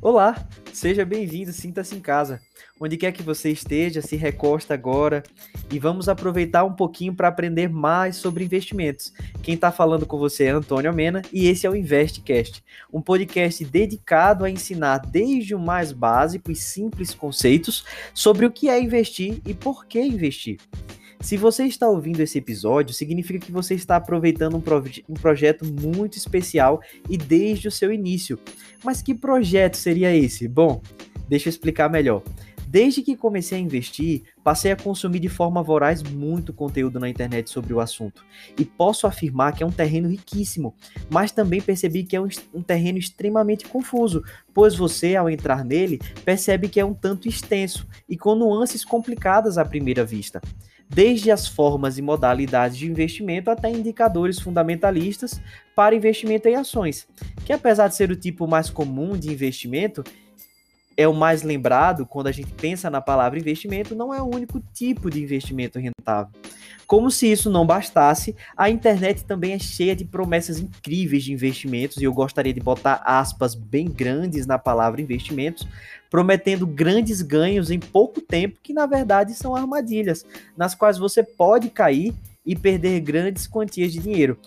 Olá, seja bem-vindo, sinta-se em casa. Onde quer que você esteja, se recosta agora e vamos aproveitar um pouquinho para aprender mais sobre investimentos. Quem está falando com você é Antônio Mena e esse é o InvestCast, um podcast dedicado a ensinar desde o mais básico e simples conceitos sobre o que é investir e por que investir. Se você está ouvindo esse episódio, significa que você está aproveitando um, um, projeto muito especial e desde o seu início. Mas que projeto seria esse? Bom, deixa eu explicar melhor. Desde que comecei a investir, passei a consumir de forma voraz muito conteúdo na internet sobre o assunto. E posso afirmar que é um terreno riquíssimo, mas também percebi que é um, um, terreno extremamente confuso, pois você, ao entrar nele, percebe que é um tanto extenso e com nuances complicadas à primeira vista desde as formas e modalidades de investimento até indicadores fundamentalistas para investimento em ações, que apesar de ser o tipo mais comum de investimento, é o mais lembrado quando a gente pensa na palavra investimento, não é o único tipo de investimento rentável. Como se isso não bastasse, a internet também é cheia de promessas incríveis de investimentos, e eu gostaria de botar aspas bem grandes na palavra investimentos, prometendo grandes ganhos em pouco tempo, que na verdade são armadilhas, nas quais você pode cair e perder grandes quantias de dinheiro.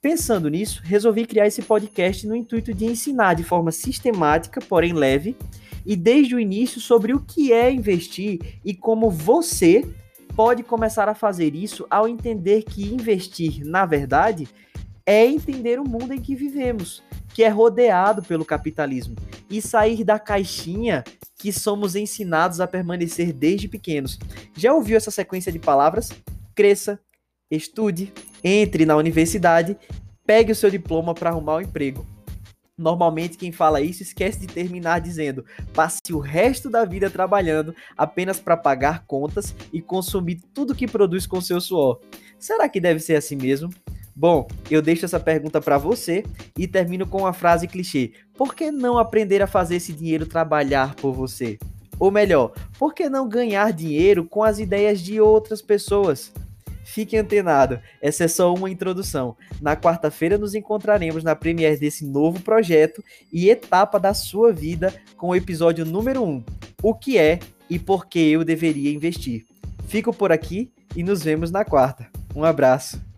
Pensando nisso, resolvi criar esse podcast no intuito de ensinar de forma sistemática, porém leve, e desde o início sobre o que é investir e como você pode começar a fazer isso ao entender que investir, na verdade, é entender o mundo em que vivemos, que é rodeado pelo capitalismo, e sair da caixinha que somos ensinados a permanecer desde pequenos. Já ouviu essa sequência de palavras? Cresça, estude, entre na universidade, pegue o seu diploma para arrumar um emprego. Normalmente quem fala isso esquece de terminar dizendo: passe o resto da vida trabalhando apenas para pagar contas e consumir tudo que produz com seu suor. Será que deve ser assim mesmo? Bom, eu deixo essa pergunta para você e termino com uma frase clichê: Por que não aprender a fazer esse dinheiro trabalhar por você? Ou melhor, por que não ganhar dinheiro com as ideias de outras pessoas? Fique antenado, essa é só uma introdução. Na quarta-feira nos encontraremos na premiere desse novo projeto e etapa da sua vida com o episódio número 1: O que é e por que eu deveria investir. Fico por aqui e nos vemos na quarta. Um abraço.